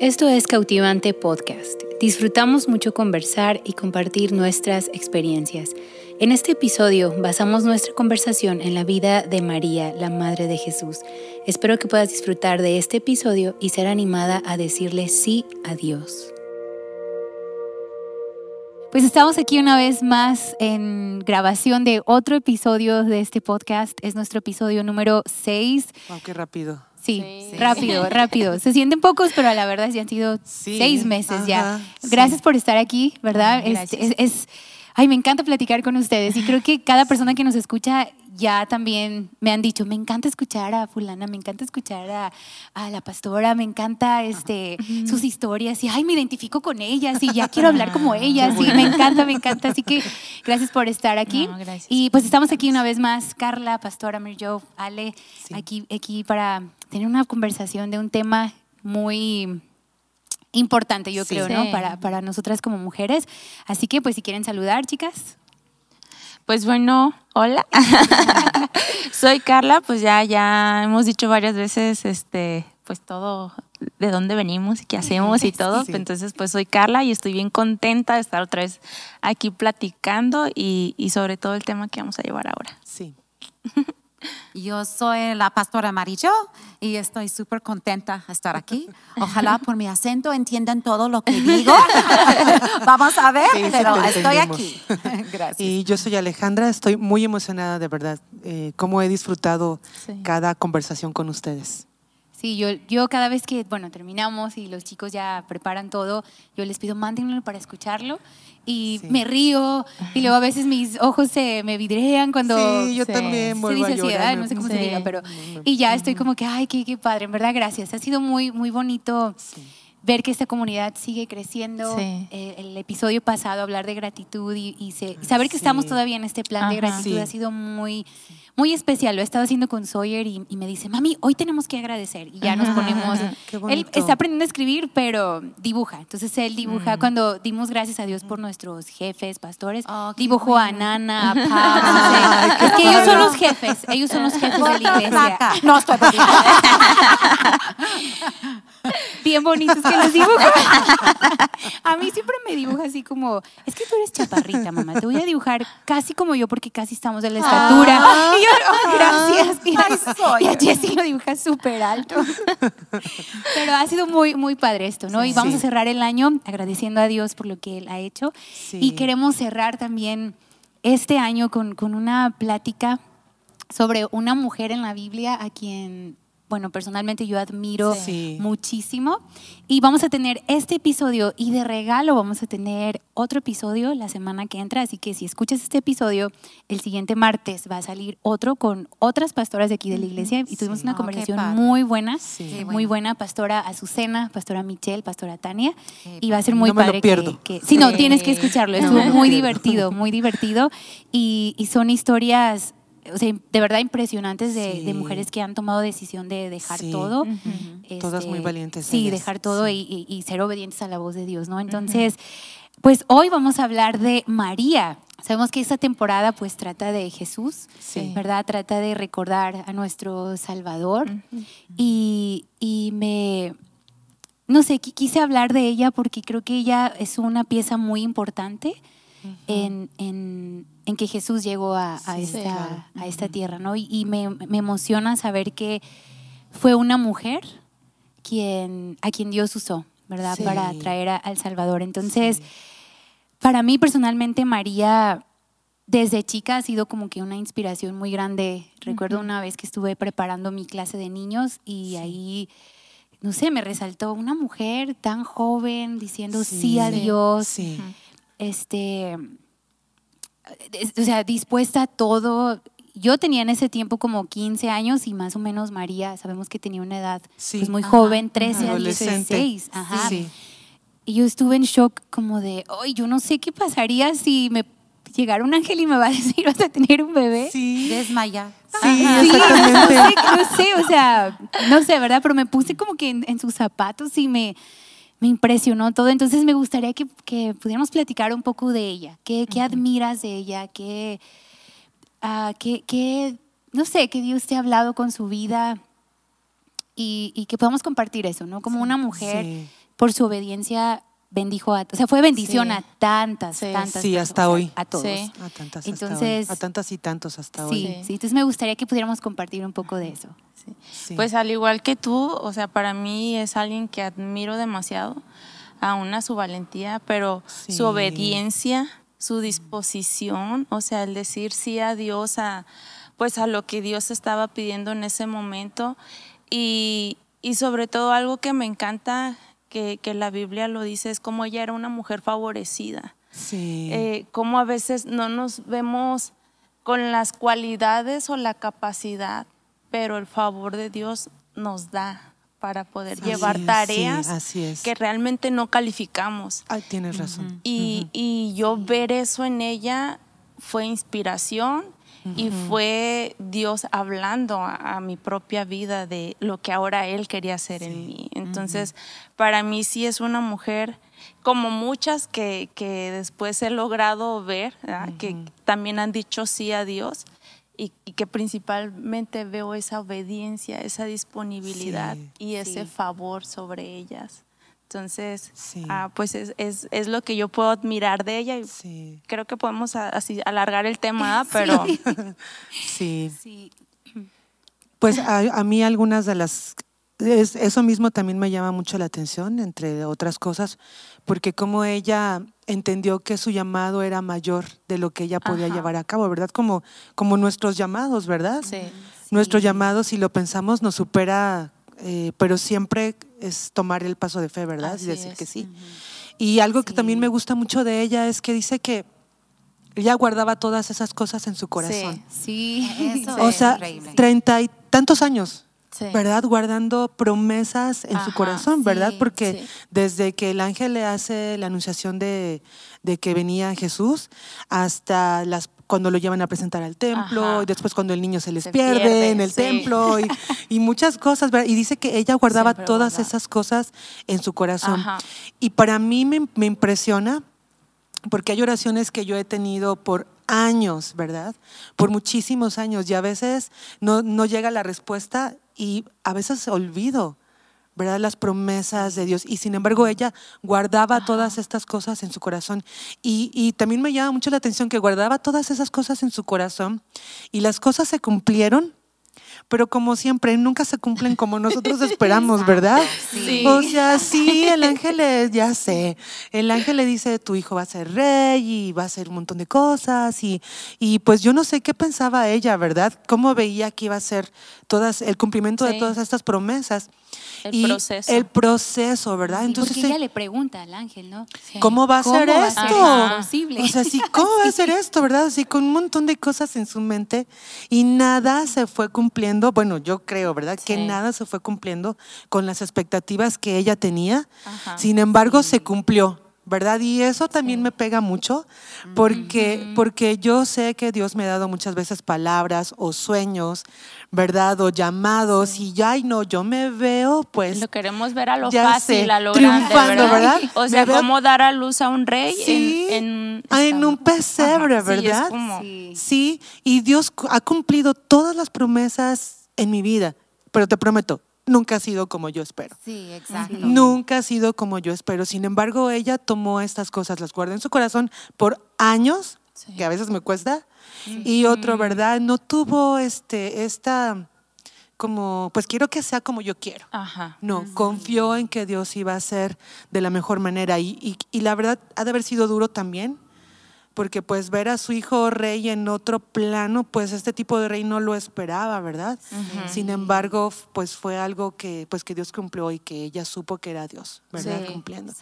Esto es Cautivante Podcast. Disfrutamos mucho conversar y compartir nuestras experiencias. En este episodio basamos nuestra conversación en la vida de María, la Madre de Jesús. Espero que puedas disfrutar de este episodio y ser animada a decirle sí a Dios. Pues estamos aquí una vez más en grabación de otro episodio de este podcast. Es nuestro episodio número 6. Wow, rápido. Sí, rápido, rápido. Se sienten pocos, pero la verdad ya han sido seis meses ya. Gracias por estar aquí, ¿verdad? es, ay, me encanta platicar con ustedes y creo que cada persona que nos escucha ya también me han dicho, me encanta escuchar a fulana, me encanta escuchar a, a la pastora, me encanta este, sus historias y, ay, me identifico con ellas y ya quiero hablar como ellas y me encanta, me encanta. Así que gracias por estar aquí. y pues estamos aquí una vez más, Carla, pastora, Joe, Ale, aquí, aquí para tener una conversación de un tema muy importante, yo creo, ¿no? Para, para nosotras como mujeres. Así que, pues, si quieren saludar, chicas. Pues bueno, hola. Soy Carla, pues ya, ya hemos dicho varias veces, este, pues todo de dónde venimos y qué hacemos y todo. Entonces, pues soy Carla y estoy bien contenta de estar otra vez aquí platicando y, y sobre todo el tema que vamos a llevar ahora. Sí. Yo soy la pastora Amarillo y estoy súper contenta de estar aquí. Ojalá por mi acento entiendan todo lo que digo. Vamos a ver, pero estoy aquí. Gracias. Y yo soy Alejandra, estoy muy emocionada de verdad. Eh, cómo he disfrutado cada conversación con ustedes. Sí, yo, yo cada vez que, bueno, terminamos y los chicos ya preparan todo, yo les pido, mándenlo para escucharlo y me río y luego a veces mis ojos se me vidrean cuando sí, yo también se dice así, no sé cómo se diga, pero y ya estoy como que, ay, qué, qué padre, en verdad, gracias. Ha sido muy, muy bonito ver que esta comunidad sigue creciendo. Eh, el episodio pasado, hablar de gratitud y, saber que estamos todavía en este plan de gratitud ha sido muy, muy especial. Lo he estado haciendo con Sawyer y, me dice, mami, hoy tenemos que agradecer. Y ya nos ponemos. Él está aprendiendo a escribir, pero dibuja. Entonces él dibuja. Mm. Cuando dimos gracias a Dios por nuestros jefes, pastores, oh, dibujó a Nana, a Pam. es que ellos son los jefes. Ellos son los jefes de la iglesia. No estoy Bien bonitos que los dibuja. a mí siempre me dibuja así como, es que tú eres chaparrita, mamá. Te voy a dibujar casi como yo porque casi estamos de la estatura. y gracias. Y, a Jessy lo dibuja súper alto. Pero ha sido muy, muy padre esto, ¿no? y vamos a cerrar el año agradeciendo a Dios por lo que Él ha hecho. Y queremos cerrar también este año con, con una plática sobre una mujer en la Biblia a quien bueno, personalmente yo admiro muchísimo. Y vamos a tener este episodio y de regalo vamos a tener otro episodio la semana que entra. Así que si escuchas este episodio, el siguiente martes va a salir otro con otras pastoras de aquí de la iglesia. Y tuvimos una oh, conversación muy buena, muy buena. Pastora Azucena, pastora Michelle, pastora Tania. y va a ser muy padre. Que, sí, no, tienes que escucharlo. Estuvo muy divertido, muy divertido. Y, y son historias o sea, de verdad impresionantes de, mujeres que han tomado decisión de dejar todo. Todas muy este, valientes. Sí, dejar todo y, ser obedientes a la voz de Dios, ¿no? Entonces, pues hoy vamos a hablar de María. Sabemos que esta temporada pues trata de Jesús, ¿verdad? Trata de recordar a nuestro Salvador. y, y me, no sé, quise hablar de ella porque creo que ella es una pieza muy importante en, en, en, que Jesús llegó a, a esta, a esta tierra, ¿no? Y, me, me, emociona saber que fue una mujer quien, a quien Dios usó, ¿verdad? Para traer al Salvador. Entonces, para mí personalmente, María desde chica ha sido como que una inspiración muy grande. Recuerdo una vez que estuve preparando mi clase de niños y ahí, no sé, me resaltó una mujer tan joven diciendo sí, a Dios. Sí este, o sea, dispuesta a todo. Yo tenía en ese tiempo como 15 años y más o menos María, sabemos que tenía una edad pues muy joven, 13 a 16. Ajá. Y yo estuve en shock como de, ay, yo no sé qué pasaría si me llegara un ángel y me va a decir, vas a tener un bebé. Sí. Desmaya. Sí, exactamente. No sé, no sé, o sea, no sé, ¿verdad? Pero me puse como que en sus zapatos y me, me impresionó todo. Entonces me gustaría que, que pudiéramos platicar un poco de ella. ¿Qué, qué admiras de ella? ¿Qué, uh, qué, qué, no sé, qué Dios te ha hablado con su vida? Y, y, que podamos compartir eso, ¿no? Como una mujer por su obediencia bendijo a, o sea, fue bendición a tantas, tantas. Sí, hasta hoy. A todos. A tantas, entonces, a tantas y tantos hasta hoy. Sí, entonces me gustaría que pudiéramos compartir un poco de eso. Pues al igual que tú, o sea, para mí es alguien que admiro demasiado, aún a su valentía, pero su obediencia, su disposición, o sea, el decir sí a Dios, a, pues a lo que Dios estaba pidiendo en ese momento. Y, y sobre todo algo que me encanta que, la Biblia lo dice, es como ella era una mujer favorecida. Sí. Eh, como a veces no nos vemos con las cualidades o la capacidad, pero el favor de Dios nos da para poder llevar tareas que realmente no calificamos. Ay, tienes razón. y, y yo ver eso en ella fue inspiración y fue Dios hablando a, mi propia vida de lo que ahora Él quería hacer en mí. Entonces, para mí sí es una mujer como muchas que, que después he logrado ver, que también han dicho sí a Dios. Y, que principalmente veo esa obediencia, esa disponibilidad y ese favor sobre ellas. Entonces, ah, pues es, es, es, lo que yo puedo admirar de ella y creo que podemos así alargar el tema, pero... Sí. sí. Pues a, mí algunas de las... eso mismo también me llama mucho la atención, entre otras cosas, porque como ella entendió que su llamado era mayor de lo que ella podía llevar a cabo, ¿verdad? Como, como nuestros llamados, ¿verdad? Sí. Nuestro llamado, si lo pensamos, nos supera eh, pero siempre es tomar el paso de fe, ¿verdad? y decir que sí. Y algo que también me gusta mucho de ella es que dice que ella guardaba todas esas cosas en su corazón. Sí, Eso o sea, treinta y tantos años, ¿verdad? Guardando promesas en su corazón, ¿verdad? Porque desde que el ángel le hace la anunciación de, de que venía Jesús hasta las cuando lo llevan a presentar al templo, y después cuando el niño se les pierde, en el templo, y, muchas cosas, Y dice que ella guardaba todas esas cosas en su corazón. Y para mí me, impresiona, porque hay oraciones que yo he tenido por años, ¿verdad? Por muchísimos años, y a veces no, no llega la respuesta y a veces olvido ¿verdad? Las promesas de Dios. Y sin embargo, ella guardaba todas estas cosas en su corazón. Y, y, también me llama mucho la atención que guardaba todas esas cosas en su corazón y las cosas se cumplieron pero como siempre, nunca se cumplen como nosotros esperamos, ¿verdad? Sí. O sea, sí, el ángel, le, ya sé, el ángel le dice, tu hijo va a ser rey y va a hacer un montón de cosas y, y pues yo no sé qué pensaba ella, ¿verdad? Cómo veía que iba a ser todas, el cumplimiento de todas estas promesas. El proceso. El proceso, ¿verdad? Entonces, porque ella le pregunta al ángel, ¿no? ¿Cómo va a ser esto? O sea, sí, ¿cómo va a ser esto, verdad? Así con un montón de cosas en su mente y nada se fue cumpliendo. Bueno, yo creo, ¿verdad? Que nada se fue cumpliendo con las expectativas que ella tenía. Sin embargo, se cumplió. ¿Verdad? Y eso también me pega mucho porque, porque yo sé que Dios me ha dado muchas veces palabras o sueños, ¿verdad? O llamados y ya, no, yo me veo pues... Lo queremos ver a lo fácil, a lo grande, ¿verdad? O sea, cómo dar a luz a un rey en, en, un pesebre, ¿verdad? sí, y Dios ha cumplido todas las promesas en mi vida, pero te prometo, nunca ha sido como yo espero. Sí, exacto. Nunca ha sido como yo espero. Sin embargo, ella tomó estas cosas, las guardó en su corazón por años, que a veces me cuesta, y otro, ¿verdad? No tuvo este, esta como, pues quiero que sea como yo quiero. Ajá. No, confió en que Dios iba a ser de la mejor manera y, y, y la verdad ha de haber sido duro también porque pues ver a su hijo rey en otro plano, pues este tipo de rey no lo esperaba, ¿verdad? Sin embargo, pues fue algo que pues que Dios cumplió y que ella supo que era Dios, ¿verdad? Cumpliendo.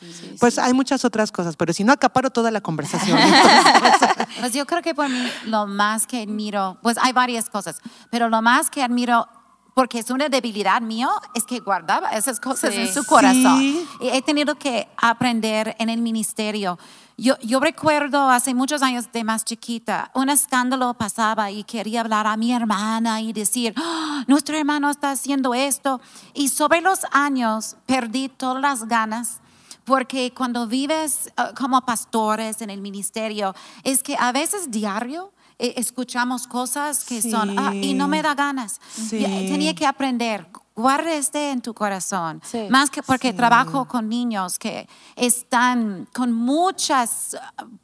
pues hay muchas otras cosas, pero si no acaparo toda la conversación. pues yo creo que por mí lo más que admiro, pues hay varias cosas, pero lo más que admiro porque es una debilidad mío, es que guardaba esas cosas en su corazón. Y he tenido que aprender en el ministerio yo, yo, recuerdo hace muchos años de más chiquita, un escándalo pasaba y quería hablar a mi hermana y decir, ¡Ah! nuestro hermano está haciendo esto. Y sobre los años perdí todas las ganas porque cuando vives ah, como pastores en el ministerio, es que a veces diario eh, escuchamos cosas que son, ah, y no me da ganas. Tenía que aprender guarde este en tu corazón. Más que porque trabajo con niños que están con muchas,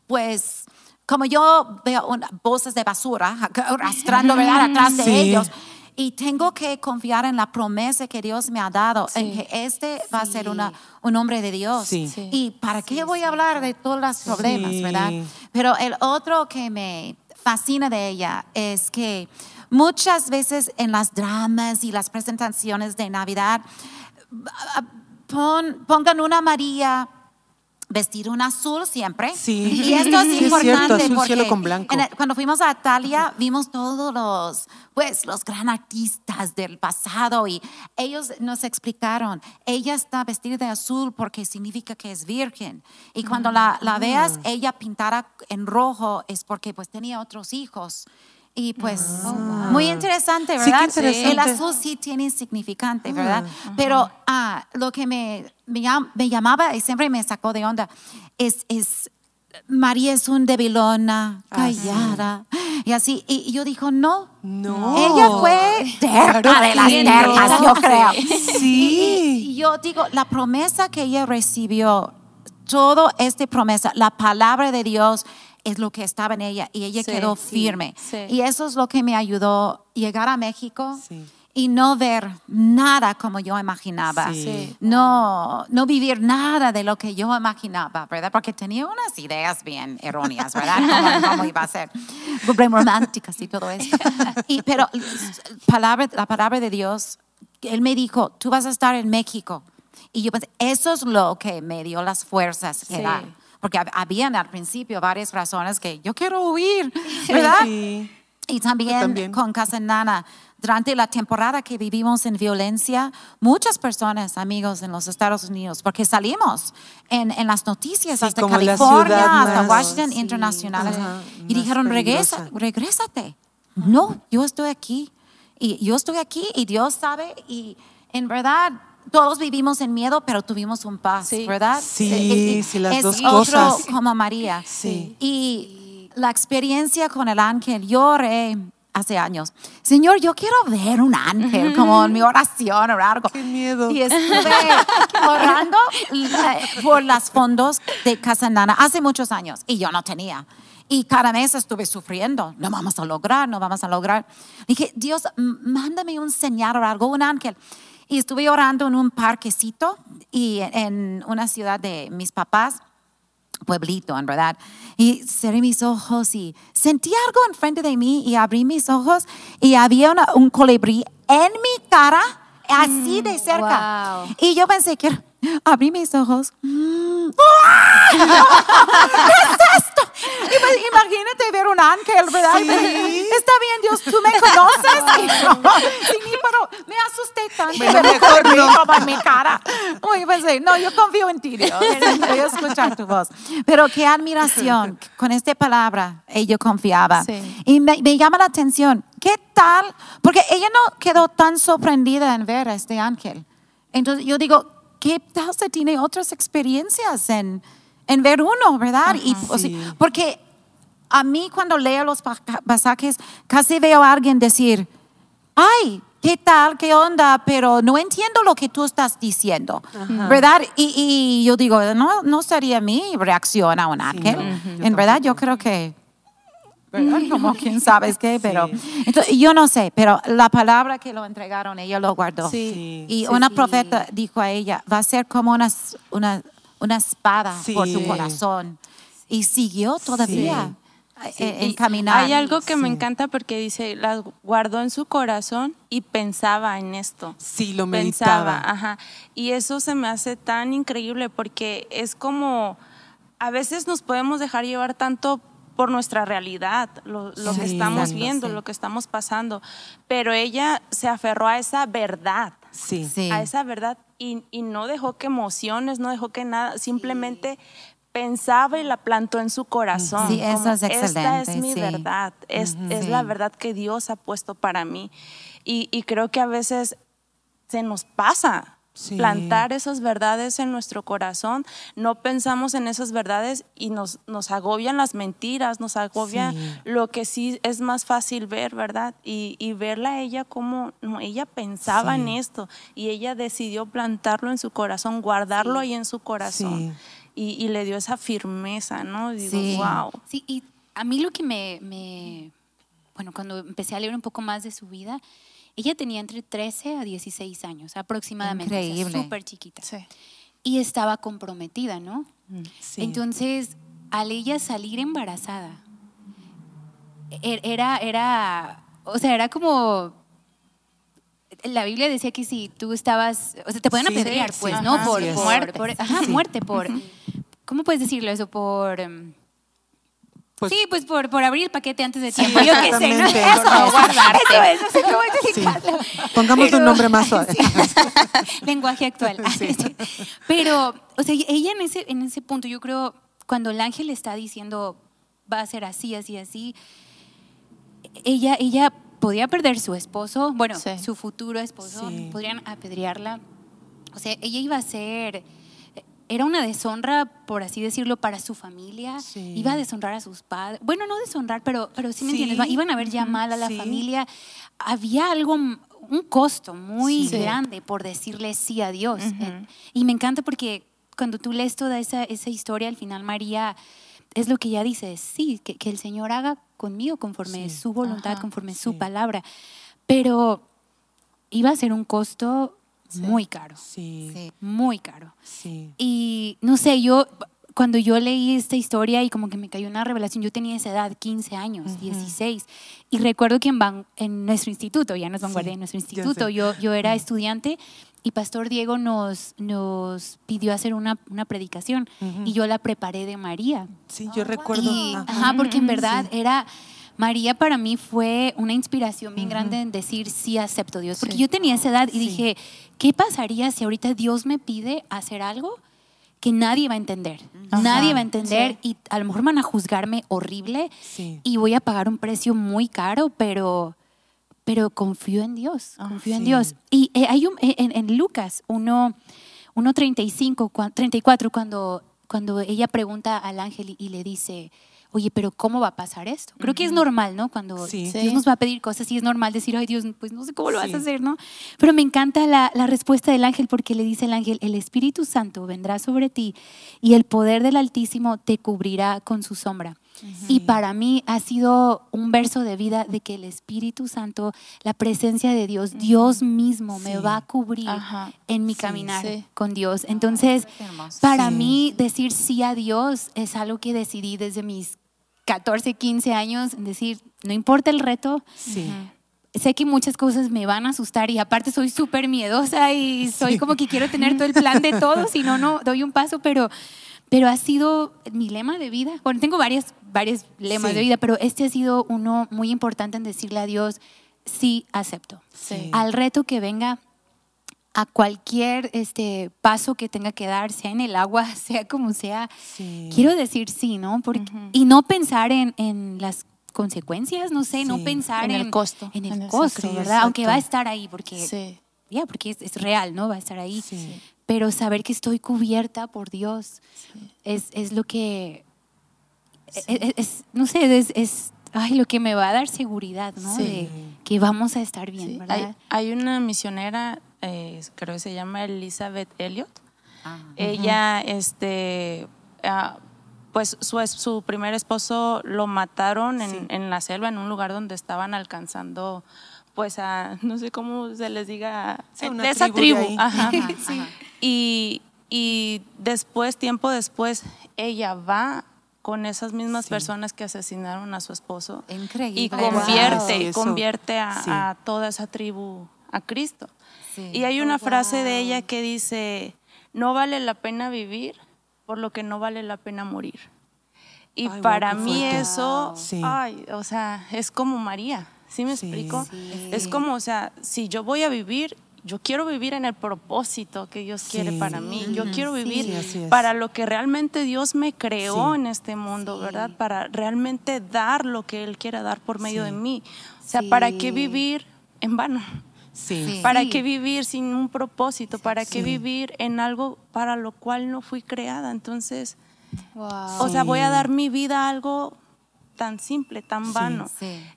pues, como yo veo voces de basura arrastrando atrás de ellos. Y tengo que confiar en la promesa que Dios me ha dado, en que este va a ser una, un hombre de Dios. Y para qué voy a hablar de todos los problemas, ¿verdad? Pero el otro que me fascina de ella es que muchas veces en las dramas y las presentaciones de Navidad pongan una María vestir un azul siempre. Sí. Y esto es importante azul, porque cielo con blanco. cuando fuimos a Italia vimos todos los, pues, los gran artistas del pasado y ellos nos explicaron, ella está vestida de azul porque significa que es virgen. Y cuando la, la veas, ah. ella pintada en rojo es porque pues tenía otros hijos. Y pues, ah. muy interesante, ¿verdad? El azul sí tiene significante, ¿verdad? Ah, Pero ah, lo que me, me, llamaba y siempre me sacó de onda es, es María es un debilona, callada. Y así, y yo dijo, no. No. Ella fue terca de las tercas, yo creo. Sí. Y, yo digo, la promesa que ella recibió, todo esta promesa, la palabra de Dios, es lo que estaba en ella y ella quedó firme. Y eso es lo que me ayudó a llegar a México. Y no ver nada como yo imaginaba. No, no vivir nada de lo que yo imaginaba, ¿verdad? Porque tenía unas ideas bien erróneas, ¿verdad? Cómo, iba a ser. románticas y todo eso. Y, pero palabra, la palabra de Dios, Él me dijo, tú vas a estar en México. Y yo pensé, eso es lo que me dio las fuerzas que porque habían al principio varias razones que yo quiero huir, ¿verdad? Y también, con Casa Nana, durante la temporada que vivimos en violencia, muchas personas, amigos en los Estados Unidos, porque salimos en, en las noticias hasta California, hasta Washington Internacionales, y dijeron, regresa, regrésate. No, yo estoy aquí. Y yo estoy aquí y Dios sabe y en verdad todos vivimos en miedo, pero tuvimos un paz, ¿verdad? Sí, eh, eh, sí, las es dos otro cosas. como María. Sí. Y la experiencia con el ángel, lloré hace años. Señor, yo quiero ver un ángel, como en mi oración o algo. Qué miedo. Y estuve orando por los fondos de Casa Nana hace muchos años y yo no tenía. Y cada mes estuve sufriendo. No vamos a lograr, no vamos a lograr. Dije, Dios, mándame un señal o algo, un ángel. Y estuve orando en un parquecito y en una ciudad de mis papás, pueblito, en verdad. Y cerré mis ojos y sentí algo enfrente de mí y abrí mis ojos y había un colibrí en mi cara, así de cerca. Y yo pensé que abrí mis ojos. ¿Qué es esto? Pues, imagínate ver un ángel, ¿verdad? Está bien, Dios, tú me conoces. sí, pero me asusté tanto. Pero mejor no. en mi cara. Uy, pensé, no, yo confío en ti, Dios. Voy a escuchar tu voz. Pero qué admiración. Con esta palabra, ella confiaba. Y me, me llama la atención. ¿Qué tal? Porque ella no quedó tan sorprendida en ver a este ángel. Entonces yo digo, ¿qué tal se tiene otras experiencias en, en ver uno, verdad? y, porque a mí cuando leo los pasajes, casi veo a alguien decir, ay, ¿qué tal? ¿Qué onda? Pero no entiendo lo que tú estás diciendo, ¿verdad? Y, y, yo digo, no, no sería mi reacción a un ángel. en verdad, yo creo que ¿verdad? Como quién sabe qué, pero entonces, yo no sé, pero la palabra que lo entregaron, ella lo guardó. Sí, y una profeta dijo a ella, va a ser como una, una, una espada por tu corazón. Y siguió todavía. En, caminar. Hay algo que me encanta porque dice, la guardó en su corazón y pensaba en esto. Sí, lo meditaba. Pensaba, ajá. Y eso se me hace tan increíble porque es como, a veces nos podemos dejar llevar tanto por nuestra realidad, lo, que estamos viendo, lo que estamos pasando. Pero ella se aferró a esa verdad, sí. a esa verdad y, no dejó que emociones, no dejó que nada, simplemente pensaba y la plantó en su corazón. Sí, eso es excelente. Esta es mi verdad, es, es la verdad que Dios ha puesto para mí. Y, y creo que a veces se nos pasa plantar esas verdades en nuestro corazón, no pensamos en esas verdades y nos, nos agobian las mentiras, nos agobia lo que sí es más fácil ver, ¿verdad? Y, y verla a ella como no, ella pensaba en esto y ella decidió plantarlo en su corazón, guardarlo ahí en su corazón. Y, y, le dio esa firmeza, ¿no? Y digo, wow. Sí, y a mí lo que me, me, bueno, cuando empecé a leer un poco más de su vida, ella tenía entre 13 a 16 años aproximadamente. Increíble. Súper chiquita. Sí. Y estaba comprometida, ¿no? Mm, sí. Entonces, al ella salir embarazada, er, era, era, o sea, era como la Biblia decía que si tú estabas, o sea, te pueden apedrear, pues, ¿no? por, muerte. ajá, muerte, por, ¿cómo puedes decirlo eso? Por, em, pues sí, pues por, por abrir el paquete antes de tiempo. Yo qué sé, ¿no? Eso, eso es, no sé cómo explicarlo. Pongamos un nombre más suave. Lenguaje actual. Pero, o sea, ella en ese, en ese punto, yo creo, cuando el ángel está diciendo va a ser así, así, así, ella, ella podía perder su esposo, bueno, su futuro esposo, podrían apedrearla. O sea, ella iba a ser era una deshonra, por así decirlo, para su familia. Iba a deshonrar a sus padres. Bueno, no deshonrar, pero, pero sí me entiendes. Iban a ver ya mal a la familia. Había algo, un costo muy grande por decirle sí a Dios. Eh, y me encanta porque cuando tú lees toda esa, esa historia, al final María es lo que ella dice, sí, que, que el Señor haga conmigo conforme su voluntad, conforme su palabra. Pero iba a ser un costo muy caro. Sí. Muy caro. Sí. Y no sé, yo cuando yo leí esta historia y como que me cayó una revelación, yo tenía esa edad, 15 años, 16, y recuerdo que en, en nuestro instituto, ya no es vanguardia, en nuestro instituto, yo, yo, era estudiante y Pastor Diego nos, nos pidió hacer una, una predicación y yo la preparé de María. Sí, yo recuerdo. ajá, porque en verdad era María para mí fue una inspiración bien grande en decir sí acepto Dios, porque yo tenía esa edad y dije, ¿qué pasaría si ahorita Dios me pide hacer algo que nadie va a entender? nadie va a entender y a lo mejor van a juzgarme horrible y voy a pagar un precio muy caro, pero pero confío en Dios, ah, confío en Dios. Y eh, hay un, eh, en, Lucas 1.35, 34, cuando, cuando ella pregunta al ángel y le dice, oye, pero ¿cómo va a pasar esto? Creo que es normal, ¿no? Cuando Dios nos va a pedir cosas y es normal decir, ay Dios, pues no sé cómo lo vas a hacer, ¿no? Pero me encanta la, la, respuesta del ángel porque le dice el ángel, el Espíritu Santo vendrá sobre ti y el poder del Altísimo te cubrirá con su sombra. Y para mí ha sido un verso de vida de que el Espíritu Santo, la presencia de Dios, Dios mismo me va a cubrir en mi caminar con Dios. Entonces, para mí decir sí a Dios es algo que decidí desde mis 14, 15 años, decir, no importa el reto. Sé que muchas cosas me van a asustar y aparte soy súper miedosa y soy como que quiero tener todo el plan de todo, si no, no doy un paso, pero pero ha sido mi lema de vida. Bueno, tengo varias, varios lemas de vida, pero este ha sido uno muy importante en decirle a Dios, sí, acepto. Al reto que venga, a cualquier este, paso que tenga que dar, sea en el agua, sea como sea, quiero decir sí, ¿no? Porque, Y no pensar en, en, las consecuencias, no sé, no pensar en, el costo. En el costo, ¿verdad? Aunque va a estar ahí, porque, ya, porque es, es, real, ¿no? Va a estar ahí pero saber que estoy cubierta por Dios es, es, lo que, e, e, es, no sé, es, es ay, lo que me va a dar seguridad, ¿no? De que vamos a estar bien, ¿verdad? Hay, una misionera, eh, creo que se llama Elizabeth Elliot. Ah. Ella, este, ah, pues su, su primer esposo lo mataron en, en la selva, en un lugar donde estaban alcanzando pues a, no sé cómo se les diga, de esa tribu. Ajá, sí. Y, y después, tiempo después, ella va con esas mismas personas que asesinaron a su esposo. Increíble. Y convierte, convierte a, toda esa tribu a Cristo. Y hay una frase de ella que dice, no vale la pena vivir por lo que no vale la pena morir. Y para mí eso, ay, o sea, es como María, ¿sí me explico? Es como, o sea, si yo voy a vivir, yo quiero vivir en el propósito que Dios quiere para mí. Yo quiero vivir para lo que realmente Dios me creó en este mundo, ¿verdad? Para realmente dar lo que Él quiere dar por medio de mí. O sea, ¿para qué vivir en vano? ¿Para qué vivir sin un propósito? ¿Para qué vivir en algo para lo cual no fui creada? Entonces, o sea, voy a dar mi vida a algo tan simple, tan vano.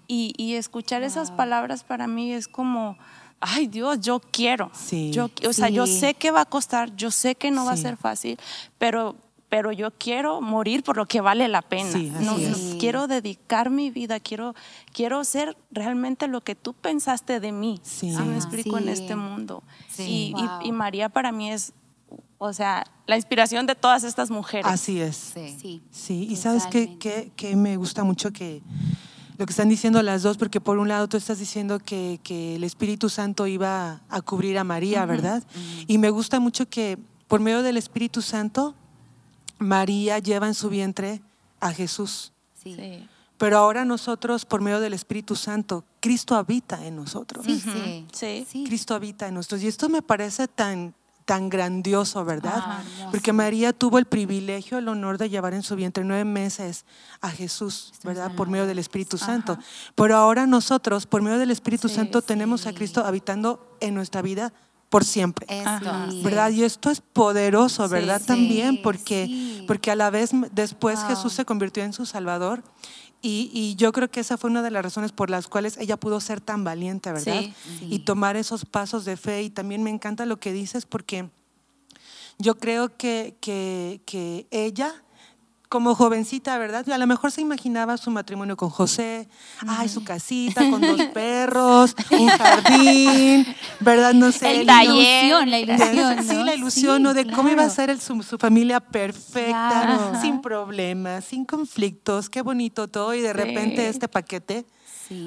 Y, escuchar esas palabras para mí es como, ay Dios, yo quiero. Yo, o sea, yo sé que va a costar, yo sé que no va a ser fácil, pero pero yo quiero morir por lo que vale la pena. no, quiero dedicar mi vida, quiero, quiero ser realmente lo que tú pensaste de mí. Sí. me explico en este mundo. Y, y, María para mí es, o sea, la inspiración de todas estas mujeres. Así es. Sí. Sí, y sabes que, me gusta mucho que lo que están diciendo las dos, porque por un lado tú estás diciendo que, el Espíritu Santo iba a cubrir a María, ¿verdad? Y me gusta mucho que por medio del Espíritu Santo María lleva en su vientre a Jesús. Sí. Pero ahora nosotros, por medio del Espíritu Santo, Cristo habita en nosotros. Sí, sí. Cristo habita en nosotros. Y esto me parece tan, tan grandioso, ¿verdad? Ah, Porque María tuvo el privilegio, el honor de llevar en su vientre nueve meses a Jesús, ¿verdad? Por medio del Espíritu Santo. Pero ahora nosotros, por medio del Espíritu Santo, tenemos a Cristo habitando en nuestra vida por siempre. ¿Verdad? Y esto es poderoso, ¿verdad? También porque, porque a la vez después Jesús se convirtió en su Salvador. Y, yo creo que esa fue una de las razones por las cuales ella pudo ser tan valiente, ¿verdad? Y tomar esos pasos de fe. Y también me encanta lo que dices porque yo creo que, que, que ella como jovencita, ¿verdad? A lo mejor se imaginaba su matrimonio con José, ay, su casita con dos perros, un jardín, ¿verdad? No sé. la ilusión, la ilusión. Sí, la ilusión, ¿no? De cómo iba a ser su, familia perfecta, sin problemas, sin conflictos, qué bonito todo, y de repente este paquete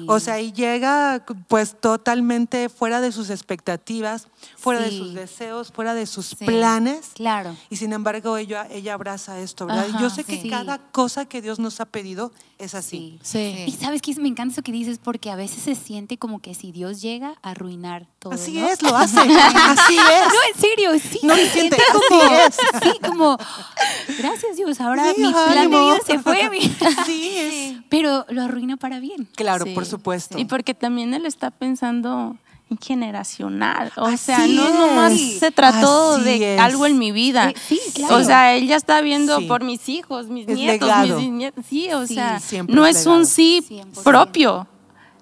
o sea, y llega pues totalmente fuera de sus expectativas, fuera de sus deseos, fuera de sus planes. Claro. Y sin embargo ella, ella abraza esto, ¿verdad? y yo sé que cada cosa que Dios nos ha pedido es así. Sí. Y sabes que me encanta eso que dices porque a veces se siente como que si Dios llega a arruinar todo. Así es, lo hace. así es. No, en serio, sí. No se siente como, es. Sí, como gracias Dios, ahora mi plan de vida se fue. Sí, es. Pero lo arruina para bien. Claro, por supuesto. Y porque también él está pensando en generacional. O sea, no nomás se trató de algo en mi vida. Eh, o sea, él ya está viendo por mis hijos, mis nietos, mis nietos. Sí, o sea, no es un sí propio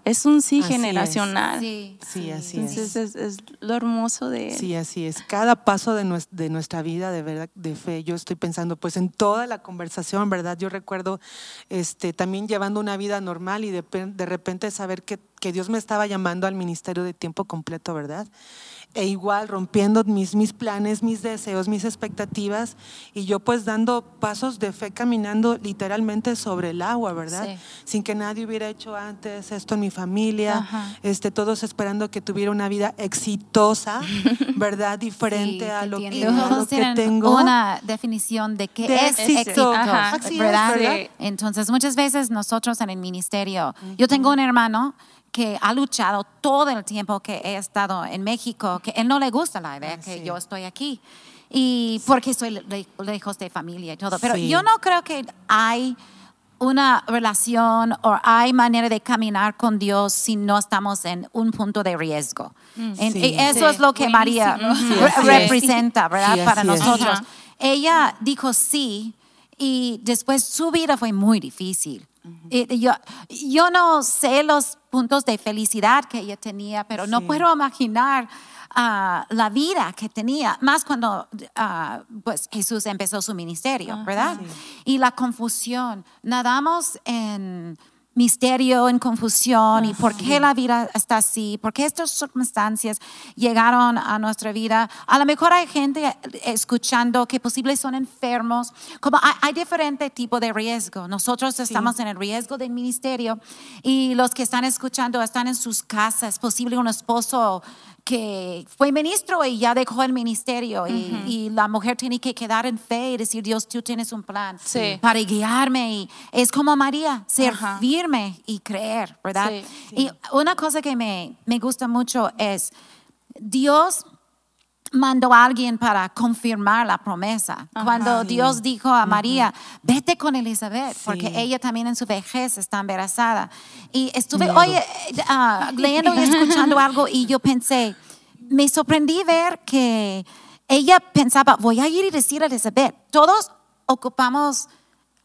es un sí generacional. Sí, sí, así Entonces es. es. lo hermoso de él. Sí, así es. Cada paso de, nuestra, vida de verdad, de fe, yo estoy pensando pues en toda la conversación, ¿verdad? Yo recuerdo este, también llevando una vida normal y de, de repente saber que, que Dios me estaba llamando al ministerio de tiempo completo, ¿verdad? E igual rompiendo mis, mis planes, mis deseos, mis expectativas y yo pues dando pasos de fe caminando literalmente sobre el agua, ¿verdad? Sin que nadie hubiera hecho antes esto en mi familia, este, todos esperando que tuviera una vida exitosa, ¿verdad? Diferente a lo que, tengo. Una definición de qué es éxito, ¿verdad? Entonces muchas veces nosotros en el ministerio, yo tengo un hermano que ha luchado todo el tiempo que he estado en México, que él no le gusta la idea ah, que yo estoy aquí. Y porque soy lejos de familia y todo. Pero yo no creo que hay una relación o hay manera de caminar con Dios si no estamos en un punto de riesgo. Mm, y eso es lo que María representa, ¿verdad? Para nosotros. Ella dijo sí y después su vida fue muy difícil. yo, yo no sé los puntos de felicidad que ella tenía, pero no puedo imaginar ah, la vida que tenía, más cuando ah, pues Jesús empezó su ministerio, ¿verdad? Y la confusión. Nadamos en misterio, en confusión y por qué la vida está así, por qué estas circunstancias llegaron a nuestra vida. A lo mejor hay gente escuchando que posibles son enfermos, como hay, diferente tipo de riesgo. Nosotros estamos en el riesgo del ministerio y los que están escuchando están en sus casas, posible un esposo que fue ministro y ya dejó el ministerio y, la mujer tiene que quedar en fe y decir, Dios, tú tienes un plan para guiarme. Y es como María, ser firme y creer, ¿verdad? Y una cosa que me, me gusta mucho es, Dios mandó a alguien para confirmar la promesa. Cuando Dios dijo a María, vete con Elizabeth, porque ella también en su vejez está embarazada. Y estuve hoy ah, leyendo y escuchando algo y yo pensé, me sorprendí ver que ella pensaba, voy a ir y decir a Elizabeth, todos ocupamos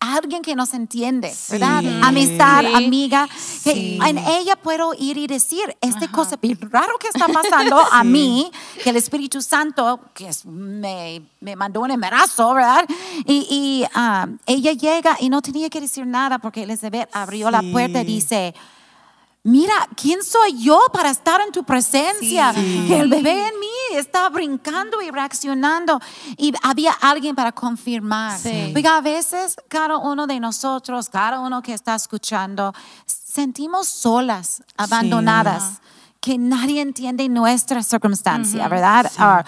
alguien que nos entiende, ¿verdad? Amistad, amiga. Que en ella puedo ir y decir, este cosa raro que está pasando a mí, que el Espíritu Santo, que me, me, mandó un embarazo, ¿verdad? Y, y ah, ella llega y no tenía que decir nada porque Elizabeth abrió la puerta y dice, mira, ¿quién soy yo para estar en tu presencia? Que el bebé en mí está brincando y reaccionando. Y había alguien para confirmar. Porque a veces cada uno de nosotros, cada uno que está escuchando, sentimos solas, abandonadas. que nadie entiende nuestra circunstancia, ¿verdad? Ah,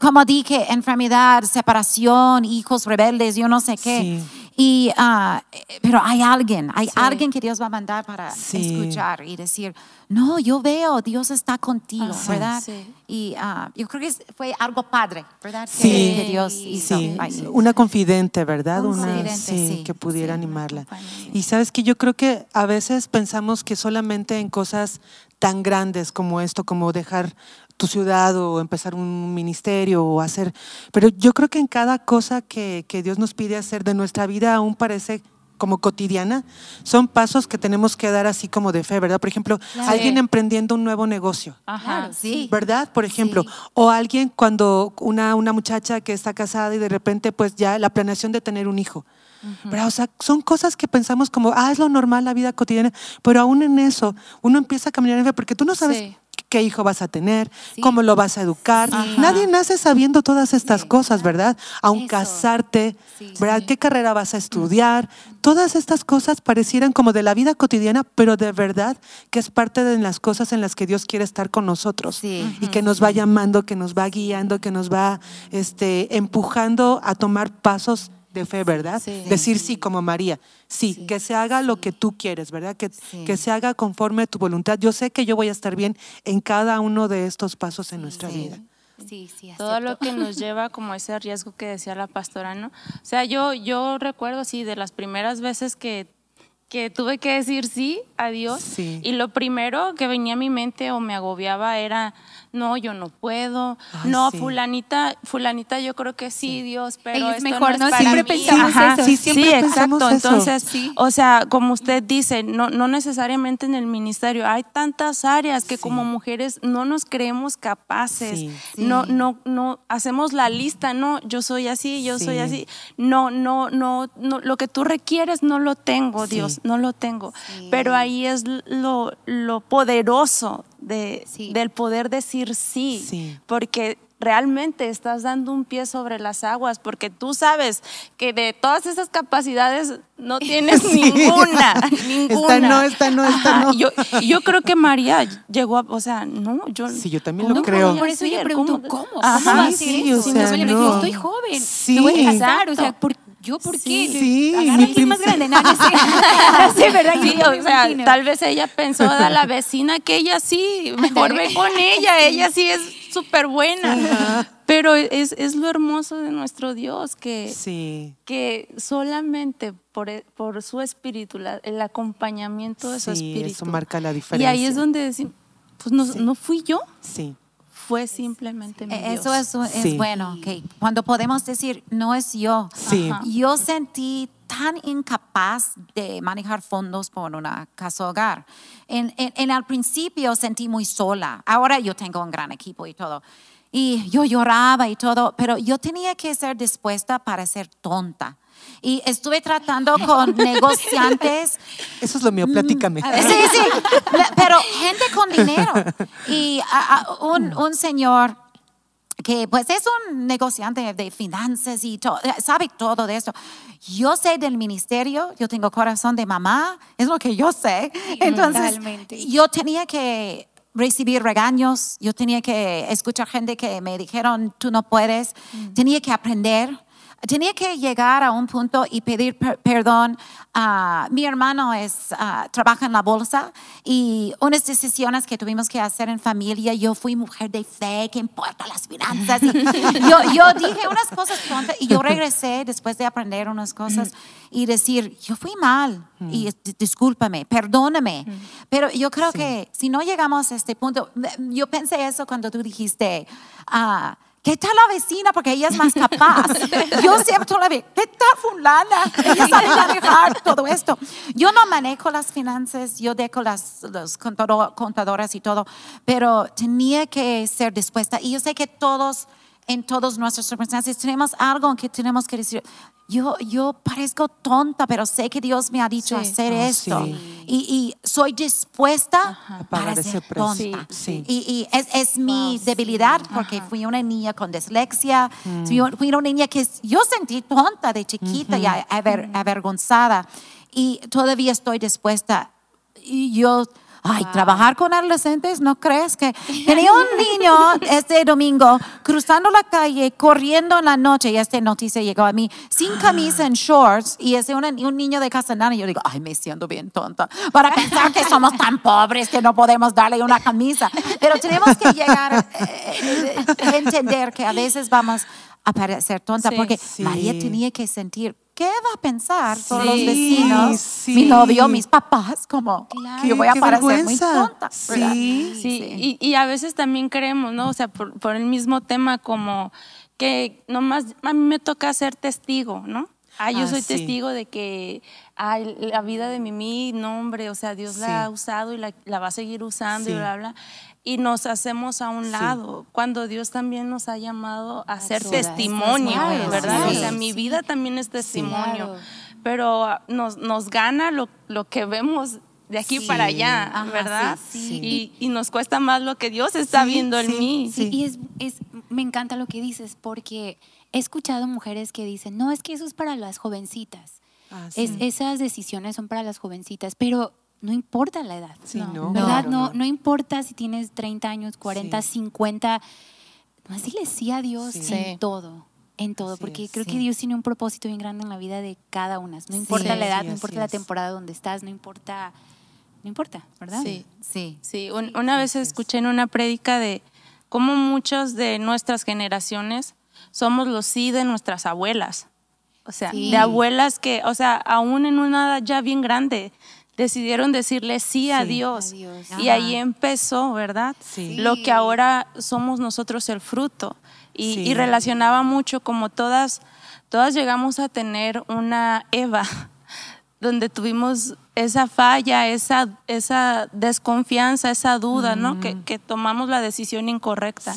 como dije, enfermedad, separación, hijos rebeldes, yo no sé qué. Y, ah, pero hay alguien, hay alguien que Dios va a mandar para escuchar y decir, no, yo veo, Dios está contigo, ¿verdad? Y uh, yo creo que fue algo padre, ¿verdad? Sí, que, Dios hizo. Una confidente, ¿verdad? Una sí, que pudiera animarla. Y sabes que yo creo que a veces pensamos que solamente en cosas tan grandes como esto, como dejar tu ciudad o empezar un ministerio o hacer, pero yo creo que en cada cosa que, que Dios nos pide hacer de nuestra vida aún parece como cotidiana, son pasos que tenemos que dar así como de fe, ¿verdad? Por ejemplo, alguien emprendiendo un nuevo negocio, Ajá, sí. ¿verdad? Por ejemplo, o alguien cuando una, una muchacha que está casada y de repente pues ya la planeación de tener un hijo. O sea, son cosas que pensamos como, ah, es lo normal, la vida cotidiana, pero aún en eso uno empieza a caminar en fe porque tú no sabes qué hijo vas a tener, cómo lo vas a educar. Nadie nace sabiendo todas estas cosas, ¿verdad? Aún casarte, ¿verdad? ¿Qué carrera vas a estudiar? Todas estas cosas parecieran como de la vida cotidiana, pero de verdad que es parte de las cosas en las que Dios quiere estar con nosotros y que nos va llamando, que nos va guiando, que nos va este, empujando a tomar pasos de fe, ¿verdad? Decir sí como María. Sí, que se haga lo que tú quieres, ¿verdad? Que, que se haga conforme a tu voluntad. Yo sé que yo voy a estar bien en cada uno de estos pasos en nuestra vida. Sí, sí, todo lo que nos lleva como ese riesgo que decía la pastora, ¿no? O sea, yo, yo recuerdo así de las primeras veces que que tuve que decir sí a Dios y lo primero que venía a mi mente o me agobiaba era no yo no puedo. No fulanita fulanita yo creo que sí, Dios pero es mejor no, siempre pensamos eso. Sí, siempre exacto. entonces o sea como usted dice no no necesariamente en el ministerio hay tantas áreas que como mujeres no nos creemos capaces. No no no hacemos la lista no yo soy así yo soy así. No no no no lo que tú requieres no lo tengo Dios no lo tengo. Pero ahí es lo, lo poderoso de, del poder decir sí, porque realmente estás dando un pie sobre las aguas, porque tú sabes que de todas esas capacidades no tienes ninguna, ninguna. Esta no, esta no, esta no. Yo, yo, creo que María llegó a, o sea, no, yo... Sí, yo también lo creo. Por eso yo pregunto, ¿cómo? ¿Cómo, Ajá, sí, o sea, no. estoy joven, sí, me voy a casar, o sea, ¿por ¿Yo por qué? Sí, alguien más grande. No, sí, ¿verdad? Sí, o sea, tal vez ella pensó a la vecina que ella sí, mejor ve con ella, ella sí es súper buena. Pero es, es, lo hermoso de nuestro Dios, que, sí. que solamente por, e, por su espíritu, el acompañamiento de su espíritu. Eso marca la diferencia. Y ahí es donde decimos, pues no, no fui yo. Sí fue simplemente mi e-, Eso es, es bueno, okay. cuando podemos decir, no es yo. Yo sentí tan incapaz de manejar fondos por una casa hogar. En, en, en al principio sentí muy sola, ahora yo tengo un gran equipo y todo. Y yo lloraba y todo, pero yo tenía que ser dispuesta para ser tonta y estuve tratando con negociantes. Eso es lo mío, platícame. Sí, sí, pero gente con dinero. Y un, un señor que pues es un negociante de finanzas y todo, sabe todo de eso. Yo sé del ministerio, yo tengo corazón de mamá, es lo que yo sé. Entonces, yo tenía que recibir regaños, yo tenía que escuchar gente que me dijeron, tú no puedes, mm. tenía que aprender tenía que llegar a un punto y pedir perdón. a mi hermano es, trabaja en la bolsa y unas decisiones que tuvimos que hacer en familia, yo fui mujer de fe, que importa las finanzas. yo, yo dije unas cosas tontas y yo regresé después de aprender unas cosas y decir, yo fui mal y discúlpame, perdóname. Pero yo creo que si no llegamos a este punto, yo pensé eso cuando tú dijiste, ah, ¿Qué tal la vecina? Porque ella es más capaz. Yo siempre la veo, ¿qué tal fulana? Ella sabe manejar todo esto. Yo no manejo las finanzas, yo dejo las los contadoras y todo, pero tenía que ser dispuesta. Y yo sé que todos, en todas nuestras circunstancias, tenemos algo en que tenemos que decir, yo, yo parezco tonta, pero sé que Dios me ha dicho hacer ah, esto. Y, y, soy dispuesta a para ser tonta. Y, y es, es, mi debilidad porque fui una niña con dislexia, mm. fui una niña que yo sentí tonta de chiquita y avergonzada. Y todavía estoy dispuesta. Y yo Ay, trabajar con adolescentes, ¿no crees que? Tenía un niño este domingo cruzando la calle, corriendo en la noche, y esta noticia llegó a mí, sin camisa, en shorts, y es un, un niño de Casanana. Y yo digo, ay, me siento bien tonta, para pensar que somos tan pobres que no podemos darle una camisa. Pero tenemos que llegar a eh, eh, entender que a veces vamos a parecer tonta, porque María tenía que sentir ¿qué va a pensar todos los vecinos, mi novio, mis papás? Como que yo voy a parecer muy tonta. Sí, sí. Y, a veces también creemos, ¿no? O sea, por, el mismo tema como que nomás a mí me toca ser testigo, ¿no? Ah, yo ah, soy testigo de que ay, la vida de Mimi, no hombre, o sea, Dios la ha usado y la, va a seguir usando y bla, bla y nos hacemos a un lado, cuando Dios también nos ha llamado a ser testimonio, ¿verdad? O sea, mi vida también es testimonio, pero ah, nos, nos gana lo, lo que vemos de aquí para allá, ¿verdad? Y, y, nos cuesta más lo que Dios está viendo en mí. Sí, y es, es, me encanta lo que dices, porque he escuchado mujeres que dicen, no, es que eso es para las jovencitas. Ah, es, esas decisiones son para las jovencitas, pero no importa la edad. no. ¿Verdad? No, no, importa si tienes 30 años, 40, 50. Más dile sí a Dios en todo. En todo, porque creo que Dios tiene un propósito bien grande en la vida de cada una. No importa la edad, no importa la temporada donde estás, no importa, no importa, ¿verdad? Sí, sí. Sí, una vez escuché en una prédica de cómo muchas de nuestras generaciones somos los sí de nuestras abuelas. O sea, de abuelas que, o sea, aún en una edad ya bien grande, decidieron decirle sí, a Dios. Y ahí empezó, ¿verdad? Lo que ahora somos nosotros el fruto. Y, relacionaba mucho como todas, todas llegamos a tener una Eva, donde tuvimos esa falla, esa, esa desconfianza, esa duda, ¿no? Que, que, tomamos la decisión incorrecta.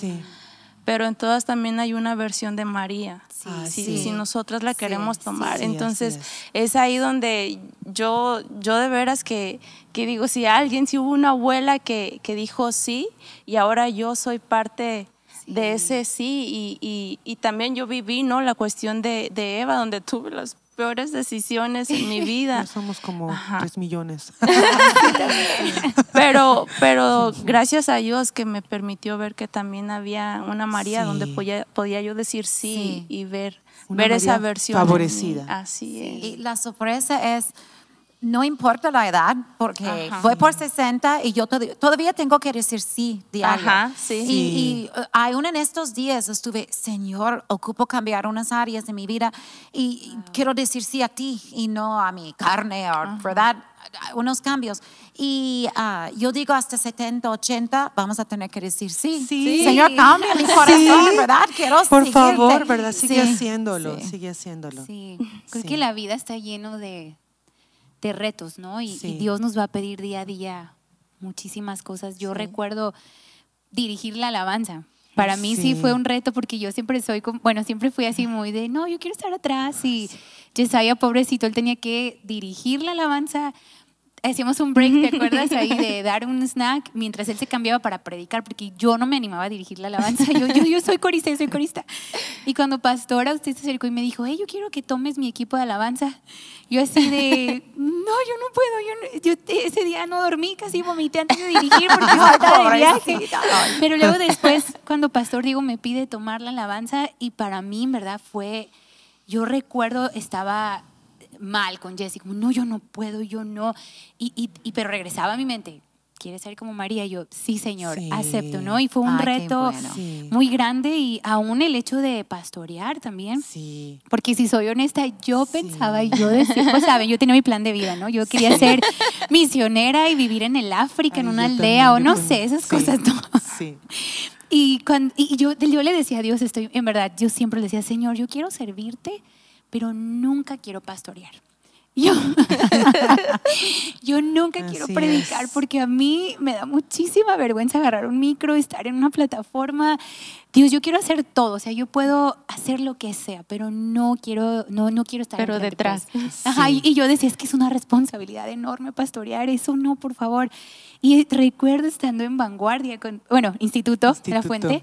Pero en todas también hay una versión de María. Ah, sí, si nosotras la queremos tomar. Entonces, es. ahí donde yo, yo de veras que, que, digo, si alguien, si hubo una abuela que, que dijo sí, y ahora yo soy parte de ese sí, y, y, y, también yo viví, ¿no? La cuestión de, de Eva, donde tuve las peores decisiones en mi vida. somos como tres millones. pero, pero gracias a Dios que me permitió ver que también había una María donde podía, podía yo decir sí, y ver, ver esa versión. Favorecida. Así es. Y la sorpresa es no importa la edad, porque fue por 60 y yo todavía tengo que decir sí diario. Ajá, sí. Y, y uh, aún en estos días estuve, Señor, ocupo cambiar unas áreas de mi vida y quiero decir sí a ti y no a mi carne, o, ¿verdad? Unos cambios. Y uh, yo digo hasta 70, 80, vamos a tener que decir sí. sí. Señor, cambia mi corazón, ¿verdad? Quiero Por favor, ¿verdad? Sigue haciéndolo, sigue haciéndolo. Sí. Creo que la vida está lleno de de retos, ¿no? Y, Dios nos va a pedir día a día muchísimas cosas. Yo recuerdo dirigir la alabanza. Para mí sí. fue un reto porque yo siempre soy, bueno, siempre fui así muy de, no, yo quiero estar atrás y Yesaya, pobrecito, él tenía que dirigir la alabanza, hacíamos un break, ¿te acuerdas? Ahí de dar un snack mientras él se cambiaba para predicar, porque yo no me animaba a dirigir la alabanza. Yo, yo, yo soy corista, yo soy corista. Y cuando pastora usted se acercó y me dijo, hey, yo quiero que tomes mi equipo de alabanza. Yo así de, no, yo no puedo. Yo, ese día no dormí, casi vomité antes de dirigir porque falta de viaje. Pero luego después, cuando pastor Diego me pide tomar la alabanza, y para mí, en verdad, fue yo recuerdo estaba mal con Jessie, como, no, yo no puedo, yo no. Y, y, pero regresaba a mi mente, ¿quieres ser como María? yo, sí, Señor, acepto, ¿no? Y fue un reto muy grande y aún el hecho de pastorear también. Sí. Porque si soy honesta, yo pensaba y yo decía, pues saben, yo tenía mi plan de vida, ¿no? Yo quería ser misionera y vivir en el África, en una aldea o no sé, esas cosas, ¿no? Sí. Y, cuando, y yo, yo le decía a Dios, estoy, en verdad, yo siempre le decía, Señor, yo quiero servirte, pero nunca quiero pastorear. Yo, yo nunca quiero predicar porque a mí me da muchísima vergüenza agarrar un micro, estar en una plataforma. Dios, yo quiero hacer todo, o sea, yo puedo hacer lo que sea, pero no quiero, no, no quiero estar pero detrás. Ajá, y, yo decía, es que es una responsabilidad enorme pastorear, eso no, por favor. Y recuerdo estando en vanguardia con, bueno, Instituto, Instituto. de la Fuente,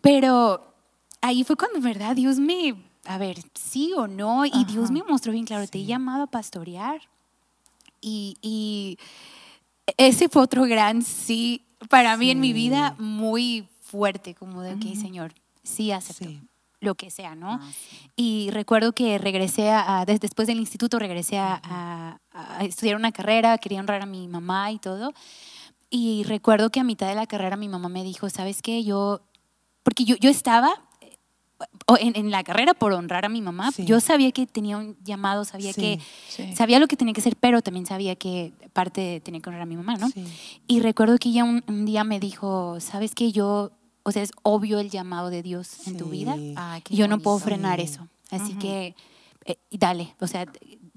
pero ahí fue cuando, ¿verdad? Dios me a ver, sí o no. Y Dios me mostró bien claro, te he llamado a pastorear. Y, ese fue otro gran sí para mí en mi vida muy fuerte, como de, ok, Señor, sí acepto. Lo que sea, ¿no? Ah, y recuerdo que regresé a, después del instituto, regresé a, estudiar una carrera, quería honrar a mi mamá y todo. Y recuerdo que a mitad de la carrera mi mamá me dijo, ¿sabes qué? Yo, porque yo, yo estaba en, la carrera por honrar a mi mamá. Yo sabía que tenía un llamado, sabía que sabía lo que tenía que hacer, pero también sabía que parte tenía que honrar a mi mamá, ¿no? Y recuerdo que ella un, día me dijo, ¿sabes qué? Yo, o sea, es obvio el llamado de Dios en tu vida. y yo no puedo frenar eso. Así que eh, dale, o sea,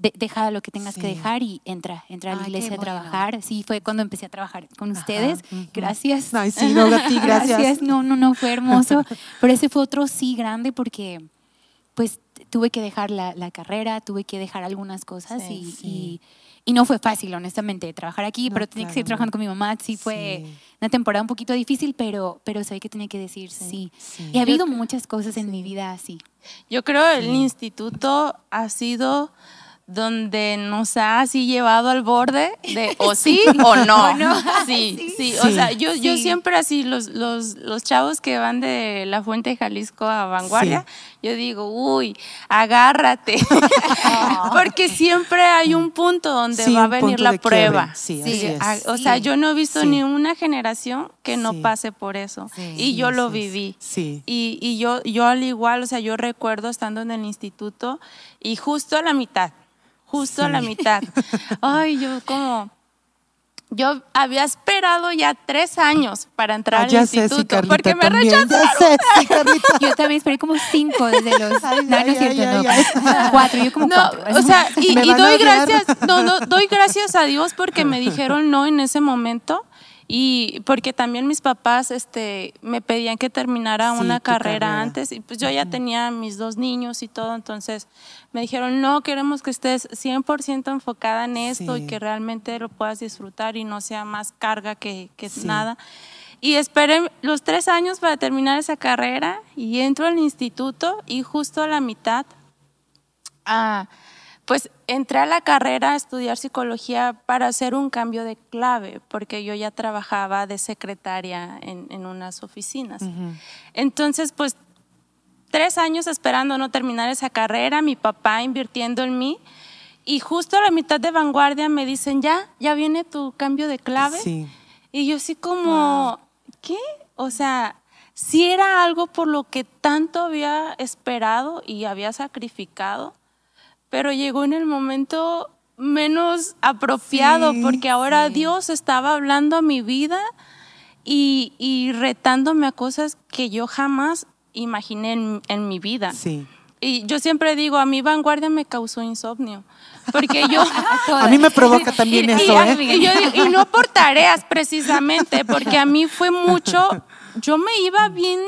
deja lo que tengas que dejar y entra, entra a la iglesia a trabajar. Sí, fue cuando empecé a trabajar con ustedes. Gracias. Ay, sí, no, a ti, gracias. No, no, no, fue hermoso. Pero ese fue otro sí grande porque pues tuve que dejar la, la carrera, tuve que dejar algunas cosas y, y, y, no fue fácil, honestamente, trabajar aquí, pero tenía que seguir trabajando con mi mamá. Sí, fue una temporada un poquito difícil, pero, pero sabía que tenía que decir sí. Y ha habido muchas cosas en mi vida así. Yo creo el instituto ha sido donde nos ha así llevado al borde de o sí. o no. Sí, sí, o sea, yo, yo siempre así, los, los, los chavos que van de la Fuente de Jalisco a Vanguardia, yo digo, uy, agárrate, porque siempre hay un punto donde va a venir la prueba. Sí, O sea, yo no he visto ni una generación que no pase por eso, y yo lo viví. Y, y yo, yo al igual, o sea, yo recuerdo estando en el instituto y justo a la mitad, justo a la mitad. Ay, yo como... Yo había esperado ya tres años para entrar ah, al instituto porque me rechazaron. yo también esperé como cinco desde los. no, no es cierto, no. Cuatro, yo como cuatro. O sea, y, y doy gracias, no, no, doy gracias a Dios porque me dijeron no en ese momento y porque también mis papás este, me pedían que terminara una carrera, antes y pues yo ya tenía mis dos niños y todo, entonces me dijeron, no, queremos que estés 100% enfocada en esto y que realmente lo puedas disfrutar y no sea más carga que, que nada. Y esperé los tres años para terminar esa carrera y entro al instituto y justo a la mitad... Ah, pues entré a la carrera a estudiar psicología para hacer un cambio de clave, porque yo ya trabajaba de secretaria en, unas oficinas. Entonces, pues tres años esperando no terminar esa carrera, mi papá invirtiendo en mí, y justo a la mitad de vanguardia me dicen, ya, ya viene tu cambio de clave. Y yo así como, ¿qué? O sea, si era algo por lo que tanto había esperado y había sacrificado pero llegó en el momento menos apropiado porque ahora Dios estaba hablando a mi vida y, retándome a cosas que yo jamás imaginé en, mi vida. Sí. Y yo siempre digo, a mi vanguardia me causó insomnio. Porque yo... a mí me provoca también eso, ¿eh? y no por tareas precisamente, porque a mí fue mucho... Yo me iba bien...